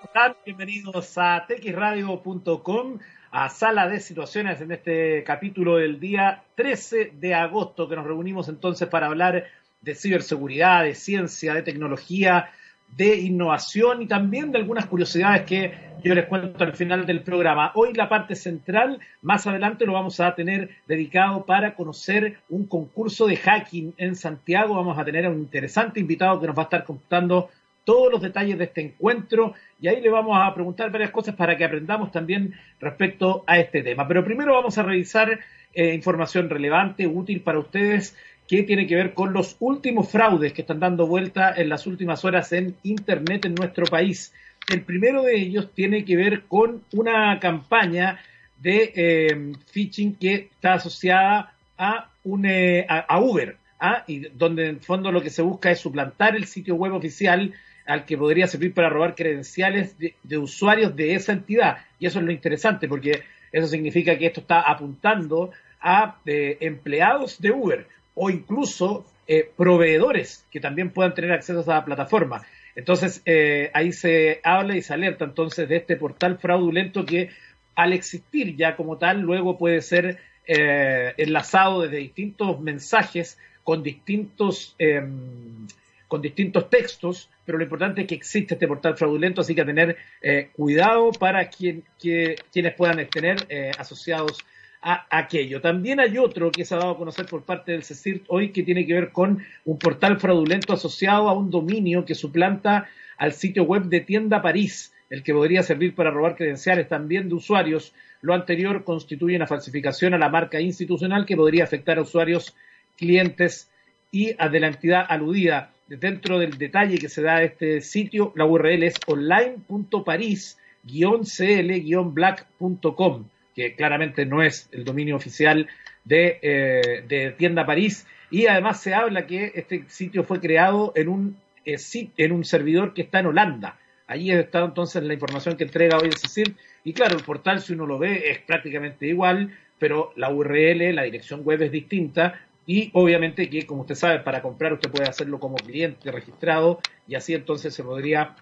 ¿Cómo están? Bienvenidos a texradio.com, a Sala de Situaciones en este capítulo del día 13 de agosto, que nos reunimos entonces para hablar de ciberseguridad, de ciencia, de tecnología, de innovación y también de algunas curiosidades que yo les cuento al final del programa. Hoy la parte central, más adelante lo vamos a tener dedicado para conocer un concurso de hacking en Santiago. Vamos a tener a un interesante invitado que nos va a estar contando todos los detalles de este encuentro y ahí le vamos a preguntar varias cosas para que aprendamos también respecto a este tema. Pero primero vamos a revisar eh, información relevante, útil para ustedes, que tiene que ver con los últimos fraudes que están dando vuelta en las últimas horas en Internet en nuestro país. El primero de ellos tiene que ver con una campaña de eh, phishing que está asociada a, un, eh, a, Uber, ¿ah? y donde en el fondo lo que se busca es suplantar el sitio web oficial al que podría servir para robar credenciales de, usuarios de esa entidad. Y eso es lo interesante, porque eso significa que esto está apuntando a eh, empleados de Uber o incluso eh, proveedores que también puedan tener acceso a esa plataforma. Entonces, eh, ahí se habla y se alerta entonces de este portal fraudulento que al existir ya como tal, luego puede ser enlazado desde distintos mensajes con distintos em, con distintos textos, pero lo importante es que existe este portal fraudulento, así que a tener eh, cuidado para quien, quienes puedan tener eh, asociados a aquello. También hay otro que se ha dado a conocer por parte del CECIRT hoy que tiene que ver con un portal fraudulento asociado a un dominio que suplanta al sitio web de Tienda París, el que podría servir para robar credenciales también de usuarios. Lo anterior constituye una falsificación a la marca institucional que podría afectar a usuarios, clientes y de la entidad aludida dentro del detalle que se da a este sitio, la URL es online.paris-cl-black.com, que claramente no es el dominio oficial de, eh, de, Tienda París. Y además se habla que este sitio fue creado en un, eh, en un servidor que está en Holanda. Allí está entonces la información que entrega hoy el. Y claro, el portal, si uno lo ve, es prácticamente igual, pero la URL, la dirección web es distinta, y obviamente que, como usted sabe, para comprar usted puede hacerlo como cliente registrado y así entonces se podría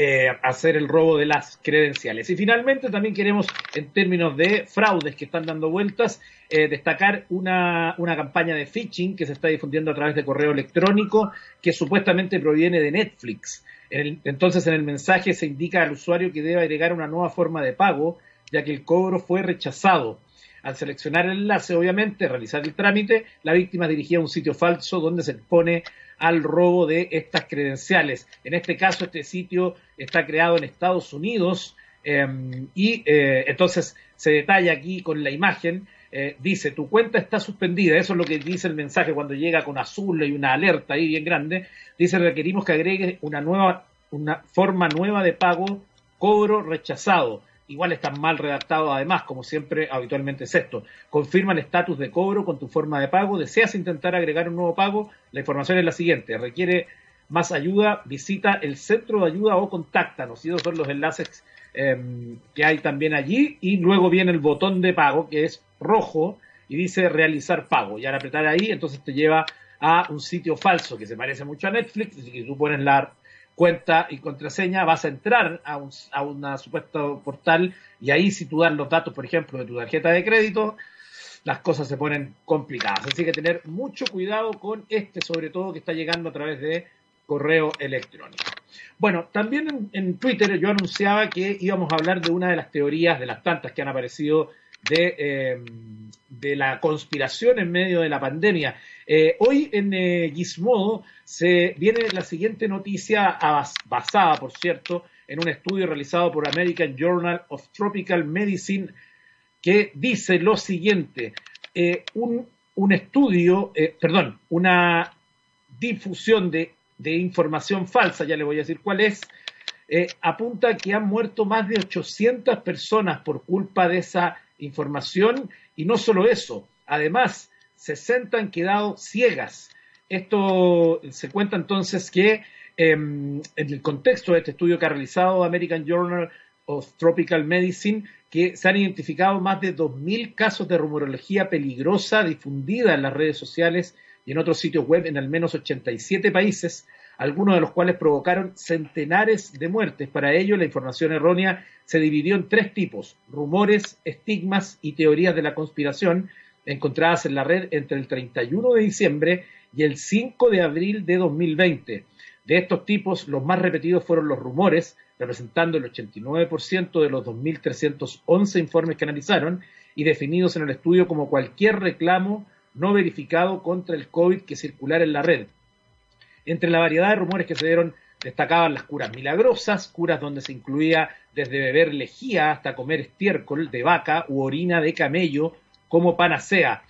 eh, hacer el robo de las credenciales. Y finalmente también queremos, en términos de fraudes que están dando vueltas, eh, destacar una, una, campaña de phishing que se está difundiendo a través de correo electrónico que supuestamente proviene de Netflix. entonces en el mensaje se indica al usuario que debe agregar una nueva forma de pago, ya que el cobro fue rechazado. Al seleccionar el enlace, obviamente, realizar el trámite, la víctima dirigía a un sitio falso donde se expone al robo de estas credenciales. En este caso, este sitio está creado en Estados Unidos em, y eh, entonces se detalla aquí con la imagen. Eh, dice, tu cuenta está suspendida. Eso es lo que dice el mensaje cuando llega con azul y una alerta ahí bien grande. Dice, requerimos que agregues una nueva, una forma nueva de pago, cobro rechazado igual están mal redactados además, como siempre habitualmente es esto. Confirma el estatus de cobro con tu forma de pago. ¿Deseas intentar agregar un nuevo pago? La información es la siguiente. Requiere más ayuda, visita el centro de ayuda o contáctanos. Y esos son los enlaces em, que hay también allí. Y luego viene el botón de pago que es rojo y dice realizar pago. Y al apretar ahí, entonces te lleva a un sitio falso que se parece mucho a Netflix. Y tú pones la cuenta y contraseña, vas a entrar a un a una supuesto portal y ahí si tú das los datos, por ejemplo, de tu tarjeta de crédito, las cosas se ponen complicadas. Así que tener mucho cuidado con este, sobre todo que está llegando a través de correo electrónico. Bueno, también en, Twitter yo anunciaba que íbamos a hablar de una de las teorías, de las tantas que han aparecido de, eh, de la conspiración en medio de la pandemia. Eh, hoy en eh, Gizmodo se viene la siguiente noticia basada, por cierto, en un estudio realizado por American Journal of Tropical Medicine que dice lo siguiente, eh, un, estudio, perdón, una difusión de, información falsa, ya le voy a decir cuál es, apunta que han muerto más de 800 personas por culpa de esa información y no solo eso, además 60 han quedado ciegas. Esto se cuenta entonces que em, en el contexto de este estudio que ha realizado American Journal of Tropical Medicine, que se han identificado más de 2.000 casos de rumorología peligrosa difundida en las redes sociales y en otros sitios web en al menos 87 países, algunos de los cuales provocaron centenares de muertes. Para ello, la información errónea se dividió en tres tipos, rumores, estigmas y teorías de la conspiración, encontradas en la red entre el 31 de diciembre y el 5 de abril de 2020. De estos tipos, los más repetidos fueron los rumores, representando el 89% de los 2.311 informes que analizaron y definidos en el estudio como cualquier reclamo no verificado contra el COVID que circulara en la red. Entre la variedad de rumores que se dieron destacaban las curas milagrosas, curas donde se incluía desde beber lejía hasta comer estiércol de vaca u orina de camello como panacea.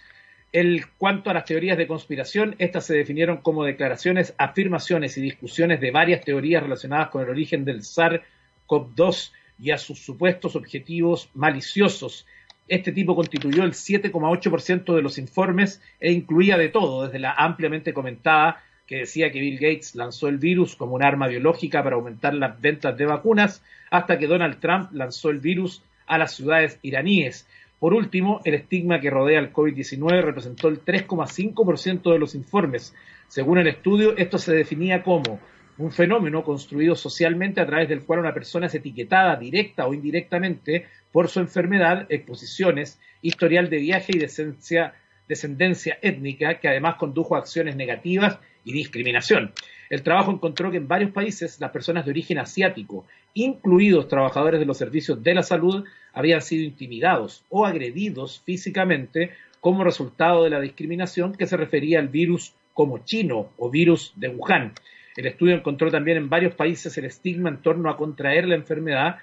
El cuanto a las teorías de conspiración, estas se definieron como declaraciones, afirmaciones y discusiones de varias teorías relacionadas con el origen del SARS-CoV-2 y a sus supuestos objetivos maliciosos. Este tipo constituyó el 7,8% de los informes e incluía de todo, desde la ampliamente comentada que decía que Bill Gates lanzó el virus como un arma biológica para aumentar las ventas de vacunas, hasta que Donald Trump lanzó el virus a las ciudades iraníes. Por último, el estigma que rodea al COVID-19 representó el 3,5% de los informes. Según el estudio, esto se definía como un fenómeno construido socialmente a través del cual una persona es etiquetada directa o indirectamente por su enfermedad, exposiciones, historial de viaje y descendencia étnica, que además condujo a acciones negativas y discriminación. El trabajo encontró que en varios países las personas de origen asiático, incluidos trabajadores de los servicios de la salud, habían sido intimidados o agredidos físicamente como resultado de la discriminación que se refería al virus como chino o virus de Wuhan. El estudio encontró también en varios países el estigma en torno a contraer la enfermedad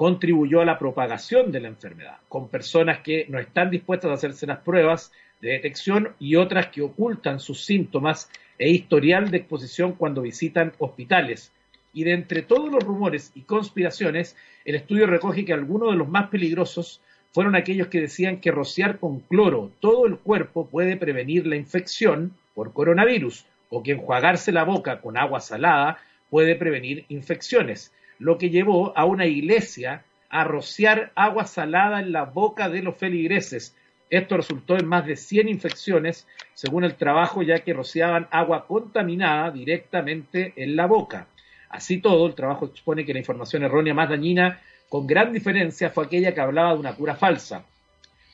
contribuyó a la propagación de la enfermedad, con personas que no están dispuestas a hacerse las pruebas de detección y otras que ocultan sus síntomas e historial de exposición cuando visitan hospitales. Y de entre todos los rumores y conspiraciones, el estudio recoge que algunos de los más peligrosos fueron aquellos que decían que rociar con cloro todo el cuerpo puede prevenir la infección por coronavirus o que enjuagarse la boca con agua salada puede prevenir infecciones, lo que llevó a una iglesia a rociar agua salada en la boca de los feligreses, esto resultó en más de 100 infecciones, según el trabajo, ya que rociaban agua contaminada directamente en la boca. Así todo, el trabajo expone que la información errónea más dañina, con gran diferencia, fue aquella que hablaba de una cura falsa.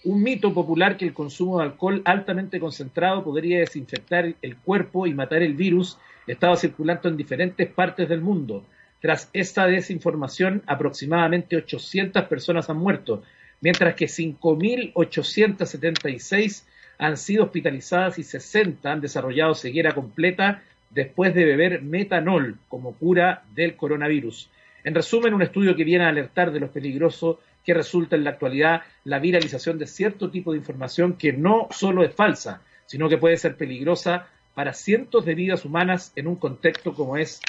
Un mito popular que el consumo de alcohol altamente concentrado podría desinfectar el cuerpo y matar el virus estaba circulando en diferentes partes del mundo. Tras esta desinformación, aproximadamente 800 personas han muerto, mientras que 5.876 han sido hospitalizadas y 60 han desarrollado ceguera completa después de beber metanol como cura del coronavirus. En resumen, un estudio que viene a alertar de lo peligroso que resulta en la actualidad la viralización de cierto tipo de información que no solo es falsa, sino que puede ser peligrosa para cientos de vidas humanas en un contexto como es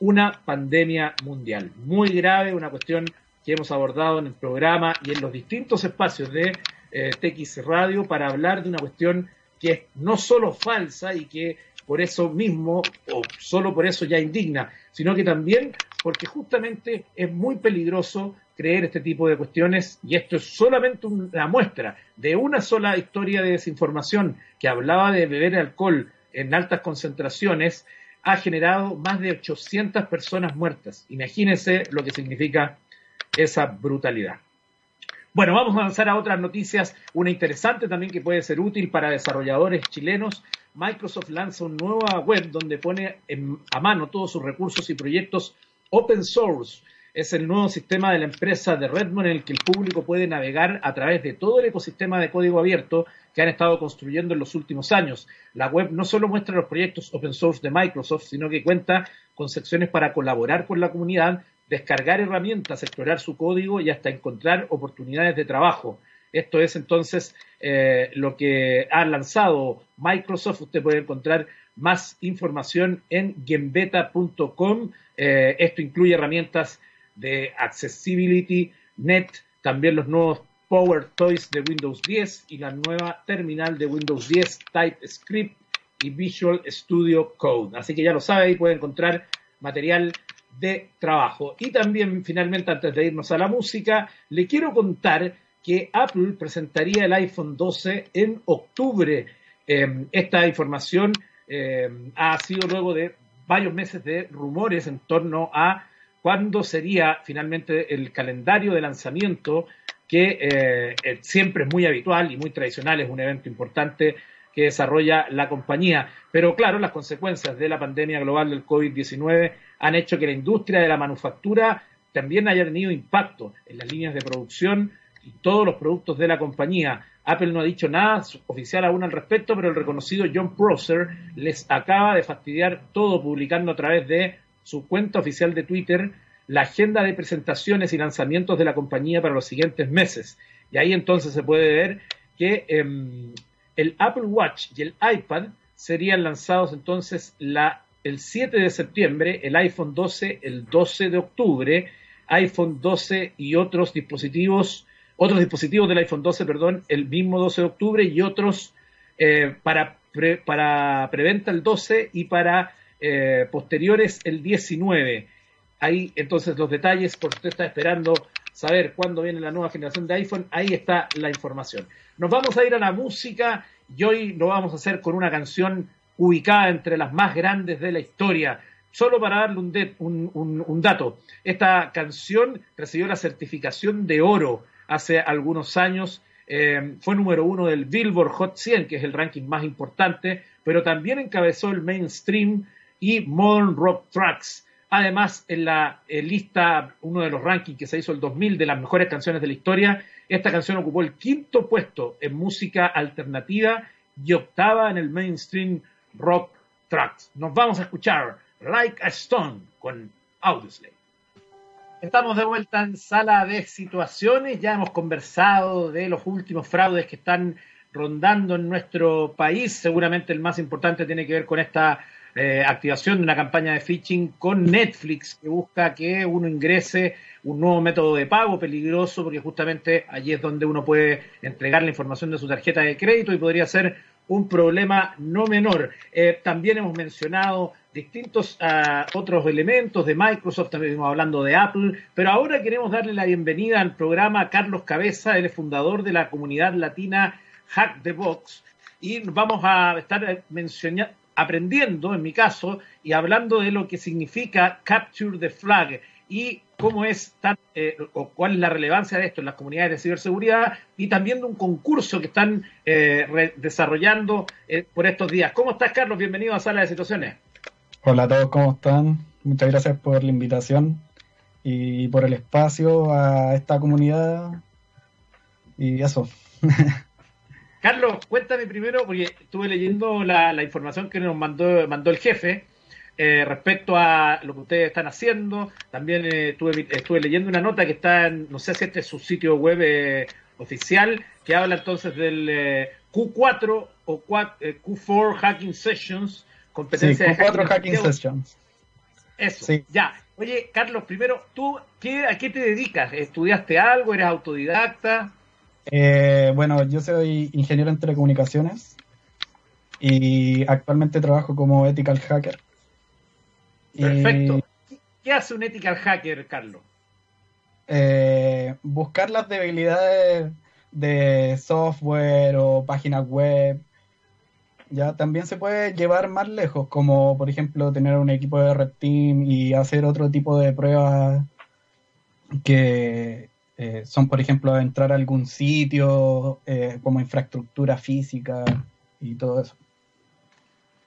una pandemia mundial. Muy grave, una cuestión que hemos abordado en el programa y en los distintos espacios de eh, TX Radio para hablar de una cuestión que es no solo falsa y que por eso mismo, o solo por eso ya indigna, sino que también porque justamente es muy peligroso creer este tipo de cuestiones y esto es solamente una muestra de una sola historia de desinformación que hablaba de beber alcohol en altas concentraciones, ha generado más de 800 personas muertas. Imagínense lo que significa esa brutalidad. Bueno, vamos a avanzar a otras noticias. Una interesante también que puede ser útil para desarrolladores chilenos. Microsoft lanza una nueva web donde pone a mano todos sus recursos y proyectos open source. Es el nuevo sistema de la empresa de Redmond en el que el público puede navegar a través de todo el ecosistema de código abierto que han estado construyendo en los últimos años. La web no solo muestra los proyectos open source de Microsoft, sino que cuenta con secciones para colaborar con la comunidad, descargar herramientas, explorar su código y hasta encontrar oportunidades de trabajo. Esto es entonces eh, lo que ha lanzado Microsoft. Usted puede encontrar más información en gembeta.com. Eh, esto incluye herramientas de Accessibility Net, también los nuevos Power Toys de Windows 10 y la nueva terminal de Windows 10 TypeScript y Visual Studio Code. Así que ya lo sabe, ahí puede encontrar material de trabajo. Y también, finalmente, antes de irnos a la música, le quiero contar que Apple presentaría el iPhone 12 en octubre. Em, esta información em, ha sido luego de varios meses de rumores en torno a cuándo sería finalmente el calendario de lanzamiento que eh, siempre es muy habitual y muy tradicional, es un evento importante que desarrolla la compañía. Pero claro, las consecuencias de la pandemia global del COVID-19 han hecho que la industria de la manufactura también haya tenido impacto en las líneas de producción y todos los productos de la compañía. Apple no ha dicho nada oficial aún al respecto, pero el reconocido John Prosser les acaba de fastidiar todo publicando a través de su cuenta oficial de Twitter la agenda de presentaciones y lanzamientos de la compañía para los siguientes meses. Y ahí entonces se puede ver que em, el Apple Watch y el iPad serían lanzados entonces la, el 7 de septiembre, el iPhone 12 el 12 de octubre, iPhone 12 y otros dispositivos, otros dispositivos del iPhone 12, perdón, el mismo 12 de octubre y otros eh, para, para preventa el 12 y para eh, posteriores el 19 ahí entonces los detalles, por usted está esperando saber cuándo viene la nueva generación de iPhone, ahí está la información. Nos vamos a ir a la música y hoy lo vamos a hacer con una canción ubicada entre las más grandes de la historia. Solo para darle un, dato, esta canción recibió la certificación de oro hace algunos años, eh, fue número uno del Billboard Hot 100, que es el ranking más importante, pero también encabezó el mainstream y Modern Rock Tracks. Además, en la lista, uno de los rankings que se hizo el 2000 de las mejores canciones de la historia, esta canción ocupó el quinto puesto en música alternativa y octava en el mainstream rock tracks. Nos vamos a escuchar Like a Stone con Audioslave. Estamos de vuelta en sala de situaciones. Ya hemos conversado de los últimos fraudes que están rondando en nuestro país. Seguramente el más importante tiene que ver con esta eh, activación de una campaña de phishing con Netflix que busca que uno ingrese un nuevo método de pago peligroso porque justamente allí es donde uno puede entregar la información de su tarjeta de crédito y podría ser un problema no menor. Eh, también hemos mencionado distintos ah, otros elementos de Microsoft, también estamos hablando de Apple, pero ahora queremos darle la bienvenida al programa Carlos Cabeza, el fundador de la comunidad latina Hack the Box, y vamos a estar mencionando aprendiendo, en mi caso, y hablando de lo que significa Capture the Flag y cómo es tan, eh, o cuál es la relevancia de esto en las comunidades de ciberseguridad y también de un concurso que están eh, desarrollando eh, por estos días. ¿Cómo estás, Carlos? Bienvenido a Sala de Situaciones. Hola a todos, ¿cómo están? Muchas gracias por la invitación y por el espacio a esta comunidad. Y eso. Carlos, cuéntame primero, porque estuve leyendo la, información que nos mandó, mandó el jefe eh, respecto a lo que ustedes están haciendo. También eh, estuve, leyendo una nota que está en, no sé si este es su sitio web eh, oficial, que habla entonces del Q4 o Q4 Hacking Sessions, competencia sí, Q4 Hacking, Sessions. Eso, ya. Oye, Carlos, primero, ¿tú qué, a qué te dedicas? ¿Estudiaste algo? ¿Eres autodidacta? Eh, bueno, yo soy ingeniero en telecomunicaciones y actualmente trabajo como ethical hacker. Perfecto. ¿Qué hace un ethical hacker, Carlos? Eh, buscar las debilidades de software o páginas web. Ya también se puede llevar más lejos, como por ejemplo tener un equipo de red team y hacer otro tipo de pruebas que eh, son, por ejemplo, entrar a algún sitio eh, como infraestructura física y todo eso.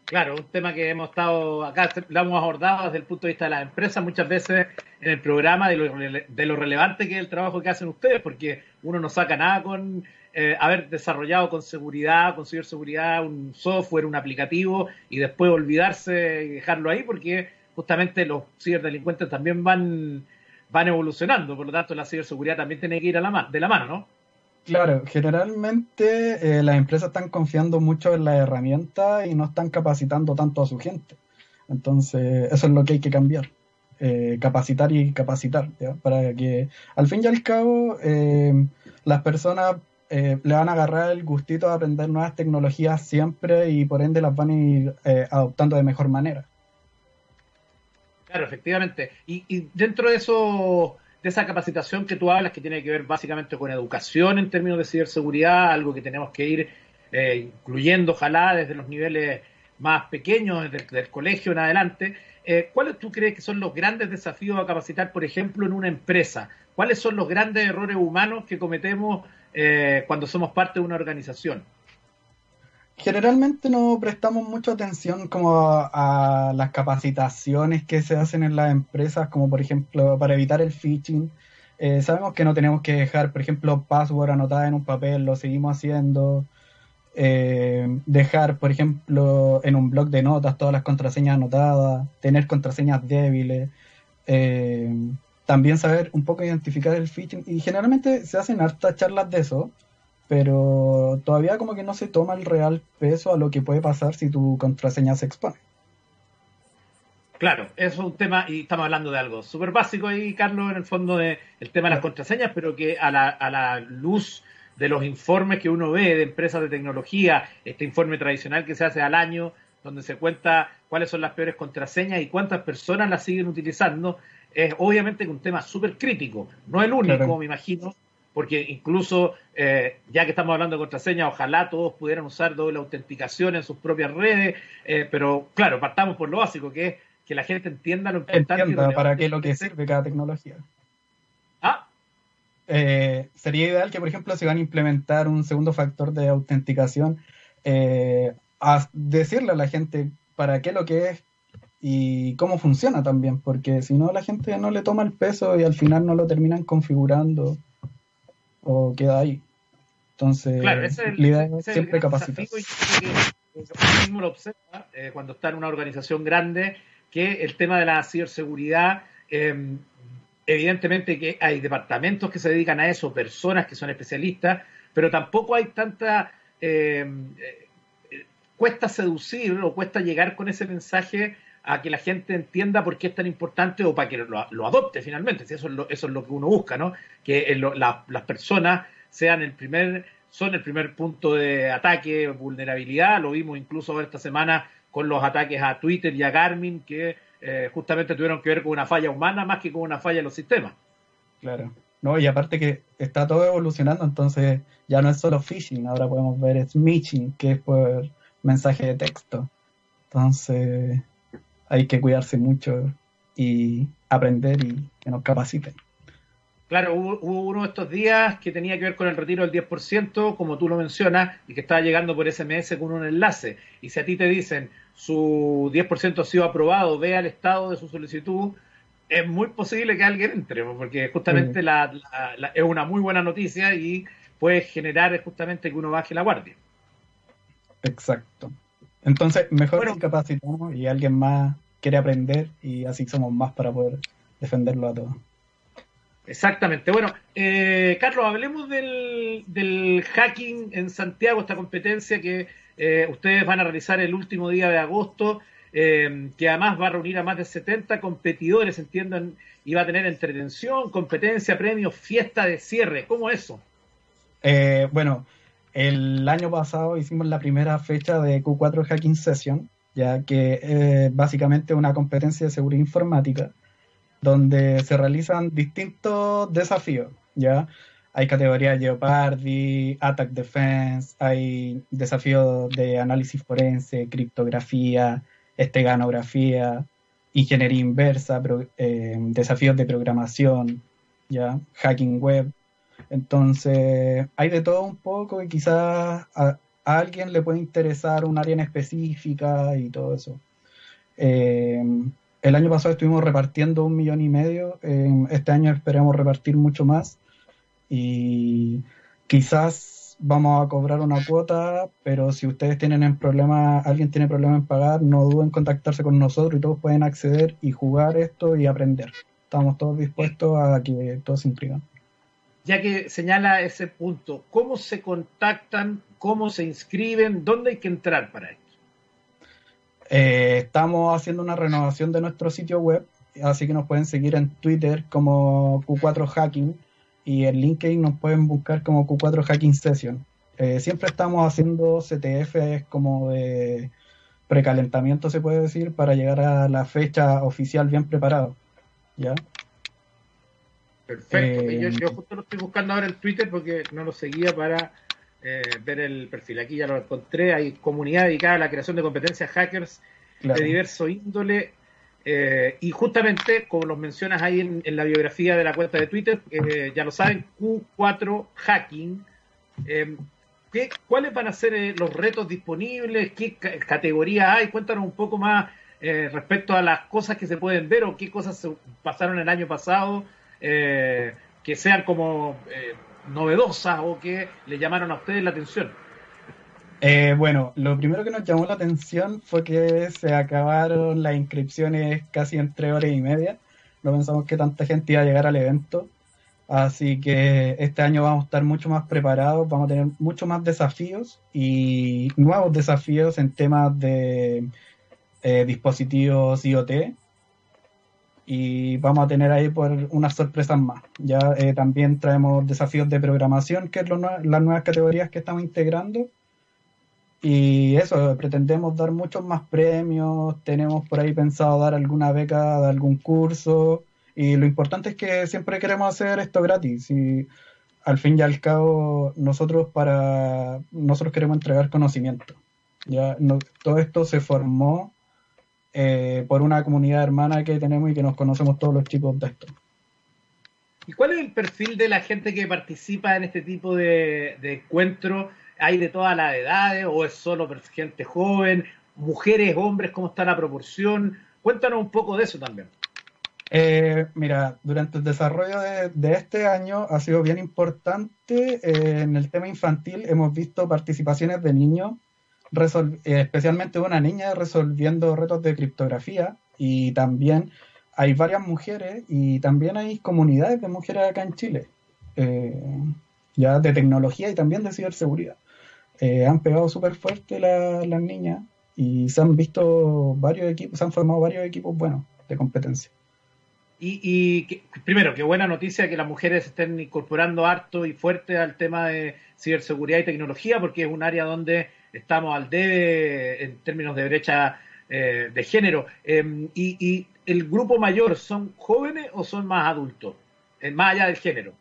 Claro, un tema que hemos estado acá, lo hemos abordado desde el punto de vista de las empresas muchas veces en el programa de lo, de lo relevante que es el trabajo que hacen ustedes, porque uno no saca nada con eh, haber desarrollado con seguridad, con ciberseguridad, un software, un aplicativo y después olvidarse y dejarlo ahí, porque justamente los ciberdelincuentes también van van evolucionando, por lo tanto la ciberseguridad también tiene que ir a la de la mano, ¿no? Claro, generalmente eh, las empresas están confiando mucho en la herramienta y no están capacitando tanto a su gente. Entonces, eso es lo que hay que cambiar. Eh, capacitar y capacitar, para que al fin y al cabo eh, las personas le van a agarrar el gustito de aprender nuevas tecnologías siempre y por ende las van a ir adoptando de mejor manera. Claro, efectivamente. Y, dentro de eso, de esa capacitación que tú hablas, que tiene que ver básicamente con educación en términos de ciberseguridad, algo que tenemos que ir eh, incluyendo, ojalá, desde los niveles más pequeños, del, colegio en adelante, eh, ¿cuáles tú crees que son los grandes desafíos a capacitar, por ejemplo, en una empresa? ¿Cuáles son los grandes errores humanos que cometemos eh, cuando somos parte de una organización? Generalmente no prestamos mucha atención como a, las capacitaciones que se hacen en las empresas, como por ejemplo para evitar el phishing. Eh, sabemos que no tenemos que dejar, por ejemplo, password anotada en un papel, lo seguimos haciendo. Eh, dejar, por ejemplo, en un blog de notas todas las contraseñas anotadas, tener contraseñas débiles. Eh, también saber un poco identificar el phishing. Y generalmente se hacen hartas charlas de eso, pero todavía como que no se toma el real peso a lo que puede pasar si tu contraseña se expone. Claro, eso es un tema, y estamos hablando de algo súper básico ahí, Carlos, en el fondo de el tema de las contraseñas, pero que a la, a la luz de los informes que uno ve de empresas de tecnología, este informe tradicional que se hace al año, donde se cuenta cuáles son las peores contraseñas y cuántas personas las siguen utilizando, es obviamente un tema súper crítico. No el único, me imagino, porque incluso, eh, ya que estamos hablando de contraseñas, ojalá todos pudieran usar doble autenticación en sus propias redes, eh, pero claro, partamos por lo básico, que es que la gente entienda lo importante. Entienda para qué es lo que sirve cada tecnología. Ah. Eh, sería ideal que, por ejemplo, si van a implementar un segundo factor de autenticación, a decirle a la gente para qué lo que es y cómo funciona también, porque si no la gente no le toma el peso y al final no lo terminan configurando o queda ahí. Entonces, claro, ese es el, siempre capacitar. mismo lo observa eh, cuando está en una organización grande, que el tema de la ciberseguridad, em, evidentemente que hay departamentos que se dedican a eso, personas que son especialistas, pero tampoco hay tanta... Em, eh, cuesta seducir o cuesta llegar con ese mensaje a que la gente entienda por qué es tan importante o para que lo, adopte finalmente. Si eso, es lo, que uno busca, ¿no? Que las personas sean el primer, son el primer punto de ataque, vulnerabilidad. Lo vimos incluso esta semana con los ataques a Twitter y a Garmin, que eh, justamente tuvieron que ver con una falla humana más que con una falla en los sistemas. Claro. No, y aparte que está todo evolucionando, entonces ya no es solo phishing, ahora podemos ver smishing, que es por mensaje de texto. Entonces, hay que cuidarse mucho y aprender y que nos capaciten. Claro, hubo, uno de estos días que tenía que ver con el retiro del 10%, como tú lo mencionas, y que estaba llegando por SMS con un enlace. Y si a ti te dicen su 10% ha sido aprobado, vea el estado de su solicitud, es muy posible que alguien entre, porque justamente es una muy buena noticia y puede generar justamente que uno baje la guardia. Exacto. Entonces, mejor bueno, capacitamos y alguien más quiere aprender y así somos más para poder defenderlo a todos. Exactamente. Bueno, eh, Carlos, hablemos del, hacking en Santiago, esta competencia que eh, ustedes van a realizar el último día de agosto, eh, que además va a reunir a más de 70 competidores, entiendan, y va a tener entretención, competencia, premios, fiesta de cierre. ¿Cómo eso? bueno, el año pasado hicimos la primera fecha de Q4 Hacking Session, ya que es básicamente una competencia de seguridad informática donde se realizan distintos desafíos, ¿ya? Hay categorías Jeopardy, Attack Defense, hay desafíos de análisis forense, criptografía, esteganografía, ingeniería inversa, eh, desafíos de programación, ¿ya? Hacking web. Entonces, hay de todo un poco y quizás alguien le puede interesar un área en específica y todo eso. Eh, el año pasado estuvimos repartiendo un millón y medio, este año esperamos repartir mucho más y quizás vamos a cobrar una cuota, pero si ustedes tienen problema, alguien tiene problema en pagar, no duden en contactarse con nosotros y todos pueden acceder y jugar esto y aprender. Estamos todos dispuestos a que todos se inscriban ya que señala ese punto, ¿cómo se contactan? ¿Cómo se inscriben? ¿Dónde hay que entrar para esto? Eh, estamos haciendo una renovación de nuestro sitio web, así que nos pueden seguir en Twitter como Q4 Hacking y en LinkedIn nos pueden buscar como Q4 Hacking Session. Eh, siempre estamos haciendo CTF como de precalentamiento, se puede decir, para llegar a la fecha oficial bien preparado. ¿Ya? Perfecto. Eh, yo, justo lo estoy buscando ahora en Twitter porque no lo seguía para eh, ver el perfil. Aquí ya lo encontré, hay comunidad dedicada a la creación de competencias hackers de diverso índole. Eh, y justamente, como los mencionas ahí en, la biografía de la cuenta de Twitter, eh, ya lo saben, Q4 Hacking. ¿qué, ¿Cuáles van a ser los retos disponibles? ¿Qué categorías hay? Cuéntanos un poco más respecto a las cosas que se pueden ver o qué cosas se pasaron el año pasado que sean como novedosas o que le llamaron a ustedes la atención? Eh, bueno, lo primero que nos llamó la atención fue que se acabaron las inscripciones casi en tres horas y media. No pensamos que tanta gente iba a llegar al evento. Así que este año vamos a estar mucho más preparados, vamos a tener mucho más desafíos y nuevos desafíos en temas de eh, dispositivos IoT, y vamos a tener ahí por unas sorpresas más. Ya eh, también traemos desafíos de programación, que es las nuevas categorías que estamos integrando. Y eso, pretendemos dar muchos más premios, tenemos por ahí pensado dar alguna beca de algún curso. Y lo importante es que siempre queremos hacer esto gratis. Y al fin y al cabo, nosotros para nosotros queremos entregar conocimiento. Ya todo esto se formó eh, por una comunidad hermana que tenemos y que nos conocemos todos los chicos de esto. ¿Y cuál es el perfil de la gente que participa en este tipo de, de encuentros? ¿Hay de todas las edades o es solo gente joven? ¿Mujeres, hombres? ¿Cómo está la proporción? Cuéntanos un poco de eso también. Eh, mira, durante el desarrollo de, este año ha sido bien importante eh, en el tema infantil. Hemos visto participaciones de niños especialmente una niña resolviendo retos de criptografía y también hay varias mujeres y también hay comunidades de mujeres acá en Chile, eh, ya de tecnología y también de ciberseguridad. Eh, han pegado súper fuerte las niñas y se han visto varios equipos, se han formado varios equipos buenos de competencia. Y, primero, qué buena noticia que las mujeres estén incorporando harto y fuerte al tema de ciberseguridad y tecnología, porque es un área donde estamos al debe en términos de brecha eh, de género. Em, y, el grupo mayor son jóvenes o son más adultos? Eh, más allá del género.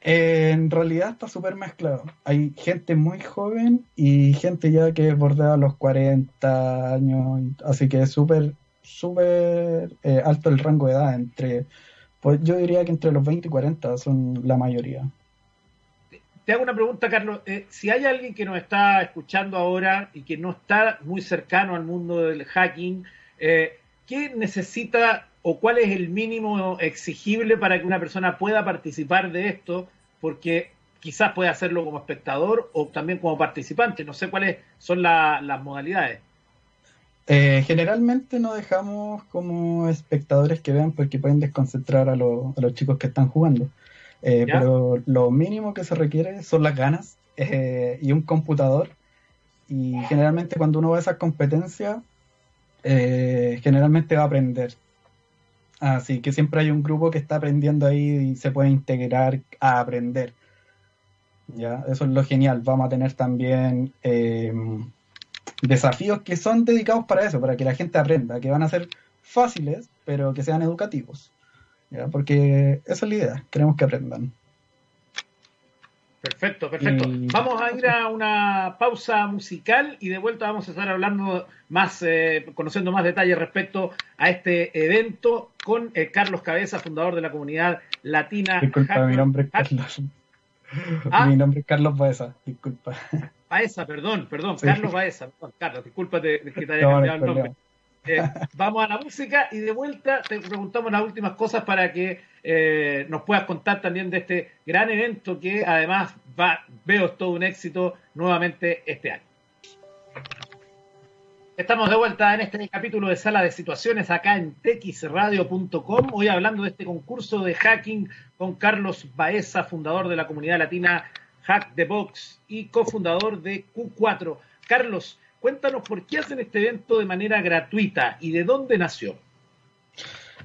en realidad está súper mezclado. Hay gente muy joven y gente ya que bordea los 40 años, así que es súper, súper eh, alto el rango de edad. entre Pues yo diría que entre los 20 y 40 son la mayoría te hago una pregunta, Carlos. Eh, si hay alguien que nos está escuchando ahora y que no está muy cercano al mundo del hacking, eh, ¿qué necesita o cuál es el mínimo exigible para que una persona pueda participar de esto? Porque quizás puede hacerlo como espectador o también como participante. No sé cuáles son las modalidades. Eh, generalmente no dejamos como espectadores que vean porque pueden desconcentrar a, a los chicos que están jugando. Eh, pero lo mínimo que se requiere son las ganas eh, y un computador. Y generalmente cuando uno va a esas competencias, eh, generalmente va a aprender. Así que siempre hay un grupo que está aprendiendo ahí y se puede integrar a aprender. ¿Ya? Eso es lo genial. Vamos a tener también desafíos que son dedicados para eso, para que la gente aprenda, que van a ser fáciles, pero que sean educativos porque esa es la idea, queremos que aprendan. Perfecto, perfecto. Vamos a ir a una pausa musical y de vuelta vamos a estar hablando más, eh, conociendo más detalles respecto a este evento con eh, Carlos Cabeza, fundador de la comunidad latina. Disculpa, mi nombre es Carlos. ¿Ah? Mi nombre es Carlos Baeza, disculpa. Baeza, perdón, perdón, Carlos Baeza, Carlos, disculpa de, que te haya cambiado el nombre. Eh, vamos a la música y de vuelta te preguntamos las últimas cosas para que eh, nos puedas contar también de este gran evento que además va, veo todo un éxito nuevamente este año. Estamos de vuelta en este capítulo de Sala de Situaciones acá en texradio.com. Hoy hablando de este concurso de hacking con Carlos Baeza, fundador de la comunidad latina Hack the Box y cofundador de Q4. Carlos, Cuéntanos por qué hacen este evento de manera gratuita y de dónde nació.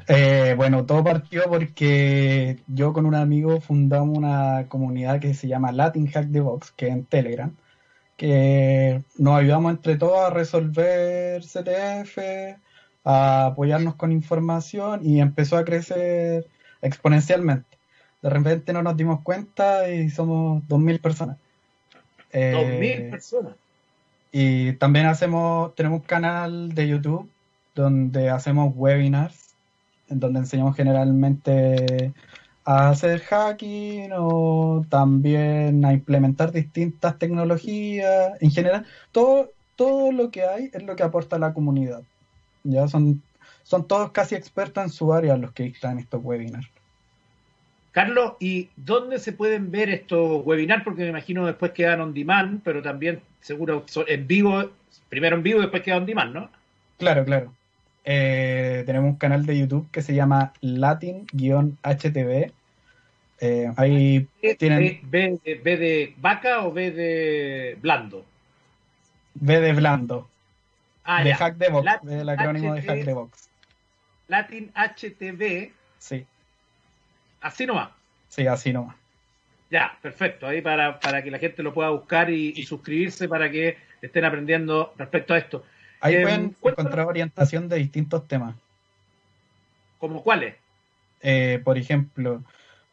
Eh, bueno, todo partió porque yo con un amigo fundamos una comunidad que se llama Latin Hack the Box, que es en Telegram, que nos ayudamos entre todos a resolver CTF, a apoyarnos con información y empezó a crecer exponencialmente. De repente no nos dimos cuenta y somos 2.000 personas. 2.000 personas. Y también hacemos, tenemos un canal de YouTube donde hacemos webinars, en donde enseñamos generalmente a hacer hacking o también a implementar distintas tecnologías. En general, todo, todo lo que hay es lo que aporta la comunidad. Ya son, son todos casi expertos en su área los que en estos webinars. Carlos, ¿y dónde se pueden ver estos webinars? Porque me imagino después quedan on demand, pero también seguro en vivo, primero en vivo y después quedan on demand, ¿no? Claro, claro. Eh, tenemos un canal de YouTube que se llama Latin-HTV. Eh, ahí tienen... ¿B, de vaca o B de blando? B de blando. Ah, de Hack de Box, del acrónimo de Hack de Box. Latin HTV. Sí. Así nomás. Sí, así nomás. Ya, perfecto. Ahí para, para que la gente lo pueda buscar y, suscribirse para que estén aprendiendo respecto a esto. Ahí eh, pueden encontrar orientación de distintos temas. ¿Como cuáles? Eh, por ejemplo,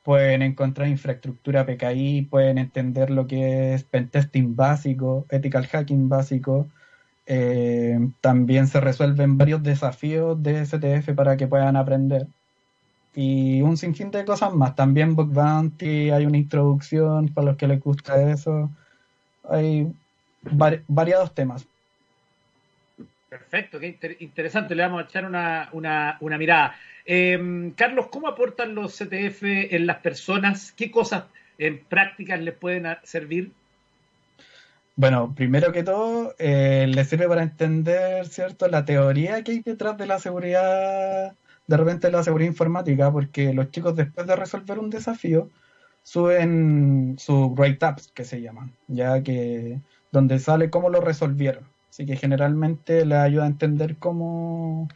pueden encontrar infraestructura PKI, pueden entender lo que es pentesting básico, ethical hacking básico. Eh, también se resuelven varios desafíos de STF para que puedan aprender y un sinfín de cosas más. También Book Bounty, hay una introducción para los que les gusta eso. Hay variados temas. Perfecto, qué interesante. Le vamos a echar una, una, mirada. Em, Carlos, ¿cómo aportan los CTF en las personas? ¿Qué cosas en prácticas les pueden servir? Bueno, primero que todo, eh, les sirve para entender, ¿cierto?, la teoría que hay detrás de la seguridad de repente la seguridad informática, porque los chicos después de resolver un desafío suben su write-ups, que se llaman, ya que donde sale cómo lo resolvieron. Así que generalmente les ayuda a entender cómo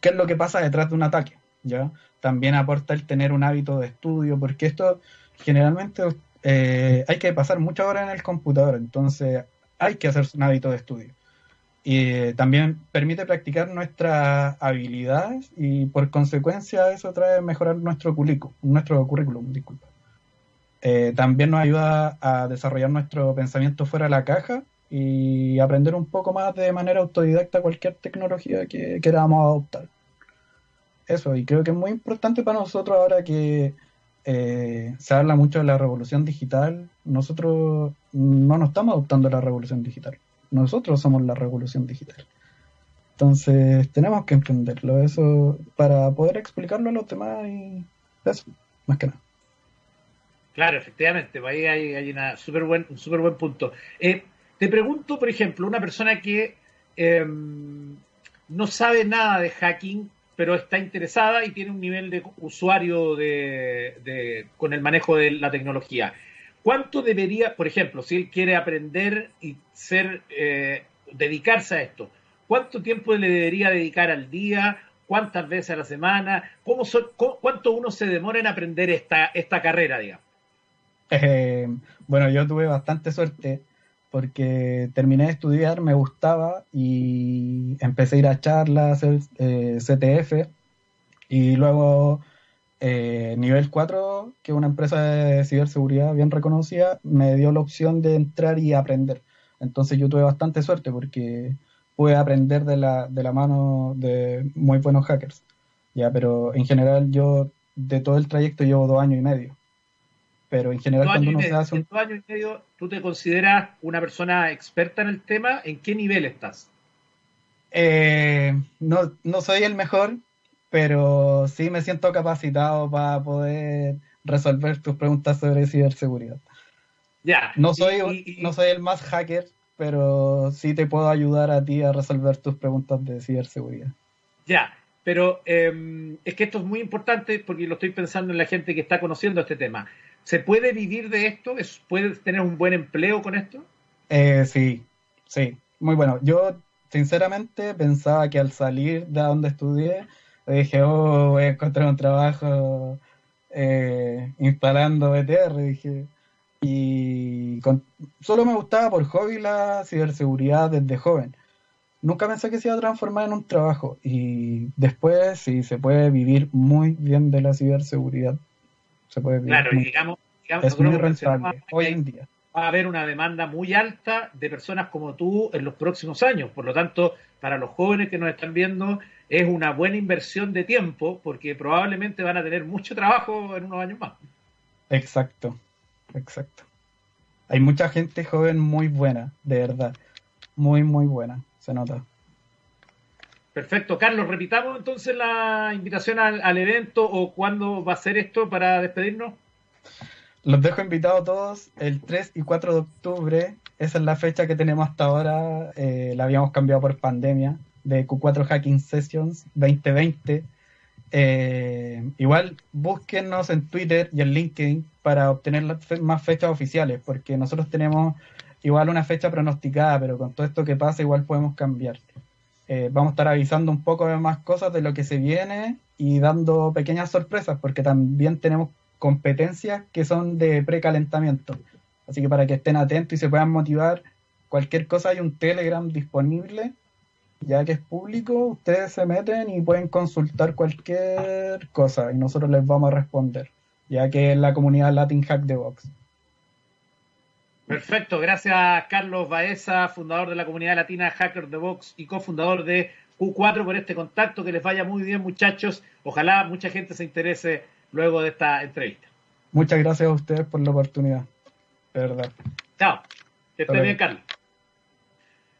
qué es lo que pasa detrás de un ataque. ¿ya? También aporta el tener un hábito de estudio, porque esto generalmente eh, hay que pasar muchas horas en el computador, entonces hay que hacer un hábito de estudio y también permite practicar nuestras habilidades y por consecuencia eso trae mejorar nuestro currículum, nuestro currículum, disculpa. Eh, también nos ayuda a desarrollar nuestro pensamiento fuera de la caja y aprender un poco más de manera autodidacta cualquier tecnología que queramos adoptar. Eso, y creo que es muy importante para nosotros ahora que eh, se habla mucho de la revolución digital, nosotros no nos estamos adoptando la revolución digital nosotros somos la revolución digital. Entonces, tenemos que entenderlo, eso, para poder explicarlo a los demás y eso, más que nada. Claro, efectivamente, pues ahí hay, una super buen, un súper buen punto. Eh, te pregunto, por ejemplo, una persona que em, no sabe nada de hacking, pero está interesada y tiene un nivel de usuario de, con el manejo de la tecnología. ¿Cuánto debería, por ejemplo, si él quiere aprender y ser, eh, dedicarse a esto, cuánto tiempo le debería dedicar al día? ¿Cuántas veces a la semana? ¿Cómo ¿Cuánto uno se demora en aprender esta, esta carrera, digamos? Eh, bueno, yo tuve bastante suerte porque terminé de estudiar, me gustaba y empecé a ir a charlas, hacer eh, CTF y luego eh, nivel 4, que es una empresa de ciberseguridad bien reconocida, me dio la opción de entrar y aprender. Entonces yo tuve bastante suerte porque pude aprender de la, de la mano de muy buenos hackers. Ya, pero en general yo de todo el trayecto llevo dos años y medio. Pero en general cuando uno se hace un... dos años y medio, ¿tú te consideras una persona experta en el tema? ¿En qué nivel estás? Eh, no, no soy el mejor, pero sí me siento capacitado para poder resolver tus preguntas sobre ciberseguridad. Ya. No soy, no soy el más hacker, pero sí te puedo ayudar a ti a resolver tus preguntas de ciberseguridad. Ya, pero em, es que esto es muy importante porque lo estoy pensando en la gente que está conociendo este tema. ¿Se puede vivir de esto? ¿Puedes tener un buen empleo con esto? Eh, sí, sí, muy bueno. Yo sinceramente pensaba que al salir de donde estudié dije, oh, voy a encontrar un trabajo eh, instalando BTR, dije. Y solo me gustaba por hobby la ciberseguridad desde joven. Nunca pensé que se iba a transformar en un trabajo. Y después sí se puede vivir muy bien de la ciberseguridad. Se puede vivir. Claro, digamos, digamos, es muy rentable hoy en día. va a haber una demanda muy alta de personas como tú en los próximos años. Por lo tanto, para los jóvenes que nos están viendo, es una buena inversión de tiempo porque probablemente van a tener mucho trabajo en unos años más. Exacto, exacto. Hay mucha gente joven muy buena, de verdad. Muy, muy buena, se nota. Perfecto. Carlos, repitamos entonces la invitación al, al evento o cuándo va a ser esto para despedirnos. Los dejo invitados todos el 3 y 4 de octubre. Esa es la fecha que tenemos hasta ahora. Eh, la habíamos cambiado por pandemia de Q4 Hacking Sessions 2020. Eh, igual búsquenos en Twitter y en LinkedIn para obtener más fechas oficiales, porque nosotros tenemos igual una fecha pronosticada, pero con todo esto que pasa igual podemos cambiar. Eh, vamos a estar avisando un poco de más cosas de lo que se viene y dando pequeñas sorpresas, porque también tenemos competencias que son de precalentamiento. Así que para que estén atentos y se puedan motivar, cualquier cosa hay un Telegram disponible, ya que es público, ustedes se meten y pueden consultar cualquier cosa y nosotros les vamos a responder, ya que es la comunidad Latin Hack de Vox. Perfecto, gracias Carlos Baeza, fundador de la comunidad latina Hacker de Vox y cofundador de Q4 por este contacto, que les vaya muy bien muchachos, ojalá mucha gente se interese luego de esta entrevista. Muchas gracias a ustedes por la oportunidad. Verdad. Chao. Que esté bien, Carlos.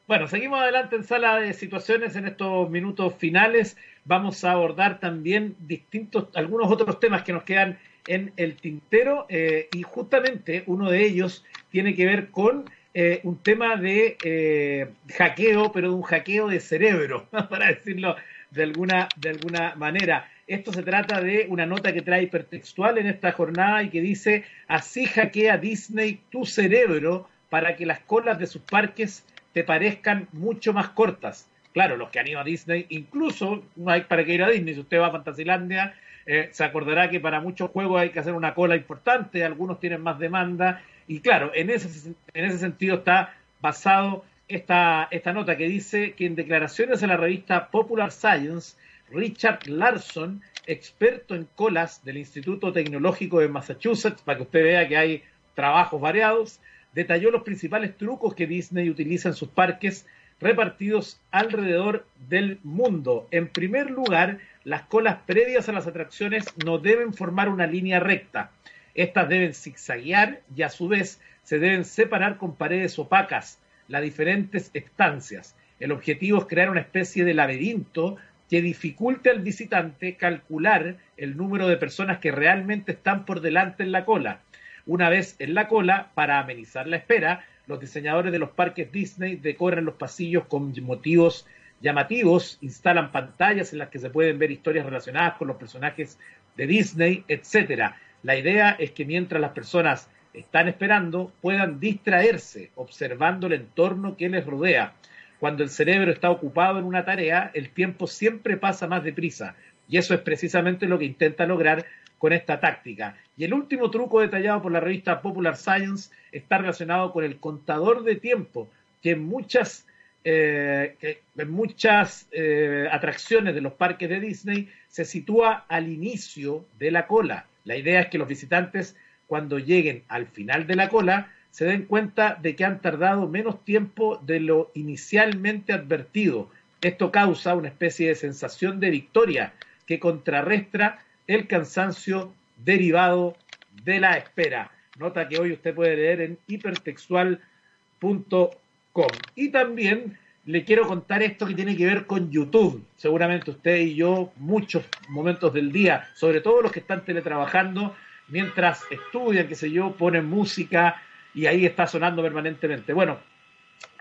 Bueno, seguimos adelante en sala de situaciones en estos minutos finales. Vamos a abordar también distintos, algunos otros temas que nos quedan en el tintero eh, y justamente uno de ellos tiene que ver con eh, un tema de eh, hackeo, pero de un hackeo de cerebro, para decirlo de alguna, de alguna manera. Esto se trata de una nota que trae hipertextual en esta jornada y que dice, así hackea Disney tu cerebro para que las colas de sus parques te parezcan mucho más cortas. Claro, los que han ido a Disney, incluso no hay para qué ir a Disney. Si usted va a Fantasilandia, eh, se acordará que para muchos juegos hay que hacer una cola importante, algunos tienen más demanda. Y claro, en ese, en ese sentido está basado esta, esta nota que dice que en declaraciones a la revista Popular Science, Richard Larson, experto en colas del Instituto Tecnológico de Massachusetts, para que usted vea que hay trabajos variados, detalló los principales trucos que Disney utiliza en sus parques repartidos alrededor del mundo. En primer lugar, las colas previas a las atracciones no deben formar una línea recta. Estas deben zigzaguear y a su vez se deben separar con paredes opacas las diferentes estancias. El objetivo es crear una especie de laberinto que dificulte al visitante calcular el número de personas que realmente están por delante en la cola. Una vez en la cola, para amenizar la espera, los diseñadores de los parques Disney decoran los pasillos con motivos llamativos, instalan pantallas en las que se pueden ver historias relacionadas con los personajes de Disney, etc. La idea es que mientras las personas están esperando, puedan distraerse observando el entorno que les rodea cuando el cerebro está ocupado en una tarea, el tiempo siempre pasa más deprisa. Y eso es precisamente lo que intenta lograr con esta táctica. Y el último truco detallado por la revista Popular Science está relacionado con el contador de tiempo, que en muchas, eh, en muchas eh, atracciones de los parques de Disney se sitúa al inicio de la cola. La idea es que los visitantes, cuando lleguen al final de la cola, se den cuenta de que han tardado menos tiempo de lo inicialmente advertido. Esto causa una especie de sensación de victoria que contrarrestra el cansancio derivado de la espera. Nota que hoy usted puede leer en hipertextual.com. Y también le quiero contar esto que tiene que ver con YouTube. Seguramente usted y yo, muchos momentos del día, sobre todo los que están teletrabajando, mientras estudian, qué sé yo, ponen música, y ahí está sonando permanentemente. Bueno,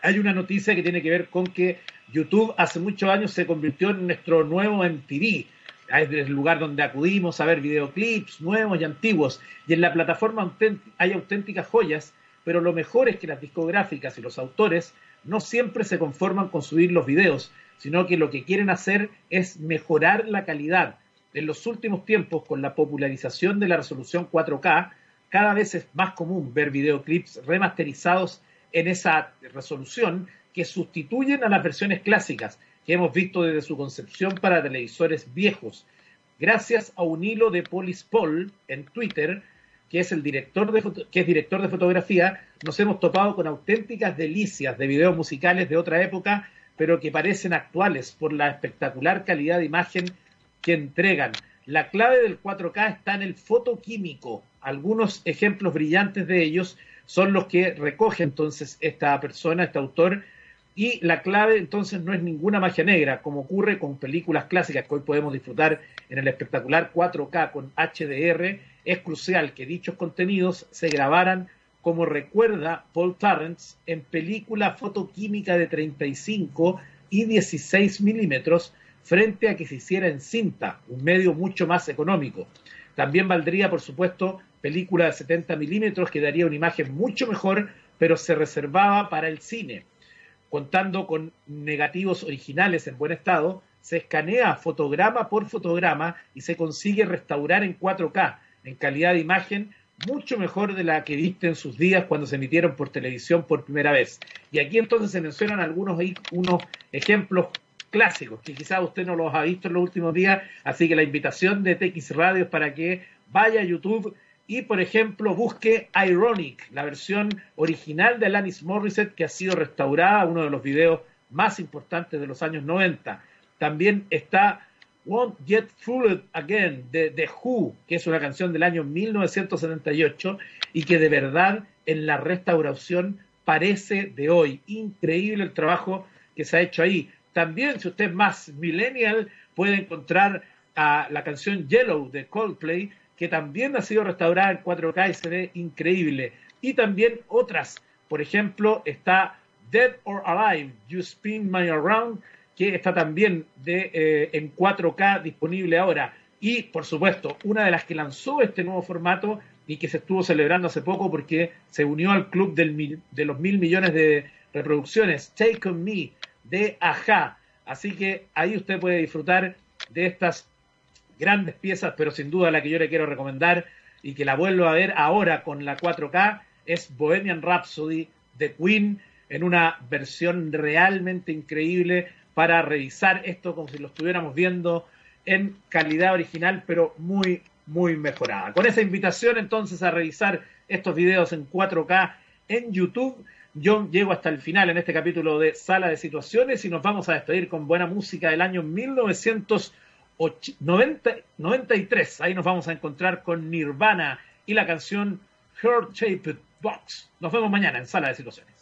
hay una noticia que tiene que ver con que YouTube hace muchos años se convirtió en nuestro nuevo MTV. Es el lugar donde acudimos a ver videoclips nuevos y antiguos. Y en la plataforma hay auténticas joyas, pero lo mejor es que las discográficas y los autores no siempre se conforman con subir los videos, sino que lo que quieren hacer es mejorar la calidad. En los últimos tiempos, con la popularización de la resolución 4K, cada vez es más común ver videoclips remasterizados en esa resolución que sustituyen a las versiones clásicas que hemos visto desde su concepción para televisores viejos. Gracias a un hilo de Polispol en Twitter, que es el director de que es director de fotografía, nos hemos topado con auténticas delicias de videos musicales de otra época, pero que parecen actuales por la espectacular calidad de imagen que entregan. La clave del 4K está en el fotoquímico. Algunos ejemplos brillantes de ellos son los que recoge entonces esta persona, este autor, y la clave entonces no es ninguna magia negra, como ocurre con películas clásicas que hoy podemos disfrutar en el espectacular 4K con HDR. Es crucial que dichos contenidos se grabaran como recuerda Paul Tarrants en película fotoquímica de 35 y 16 milímetros frente a que se hiciera en cinta, un medio mucho más económico. También valdría, por supuesto, película de 70 milímetros que daría una imagen mucho mejor, pero se reservaba para el cine contando con negativos originales en buen estado, se escanea fotograma por fotograma y se consigue restaurar en 4K, en calidad de imagen mucho mejor de la que viste en sus días cuando se emitieron por televisión por primera vez. Y aquí entonces se mencionan algunos unos ejemplos clásicos que quizás usted no los ha visto en los últimos días, así que la invitación de TX Radio es para que vaya a YouTube y, por ejemplo, busque Ironic, la versión original de Alanis Morissette que ha sido restaurada, uno de los videos más importantes de los años 90. También está Won't Get Fooled Again de The Who, que es una canción del año 1978 y que de verdad en la restauración parece de hoy. Increíble el trabajo que se ha hecho ahí. También, si usted es más millennial, puede encontrar a la canción Yellow de Coldplay, que también ha sido restaurada en 4K y se ve increíble. Y también otras, por ejemplo, está Dead or Alive, You Spin My Around, que está también eh, en 4K disponible ahora. Y, por supuesto, una de las que lanzó este nuevo formato y que se estuvo celebrando hace poco porque se unió al club de los mil millones de reproducciones, Take On Me, de Aja. Así que ahí usted puede disfrutar de estas grandes piezas, pero sin duda la que yo le quiero recomendar y que la vuelvo a ver ahora con la 4K es Bohemian Rhapsody de Queen en una versión realmente increíble para revisar esto como si lo estuviéramos viendo en calidad original, pero muy, muy mejorada. Con esa invitación entonces a revisar estos videos en 4K en YouTube, yo llego hasta el final en este capítulo de Sala de Situaciones y nos vamos a despedir con buena música del año 1900. 90, 93. Ahí nos vamos a encontrar con Nirvana y la canción Heart Shaped Box. Nos vemos mañana en Sala de Situaciones.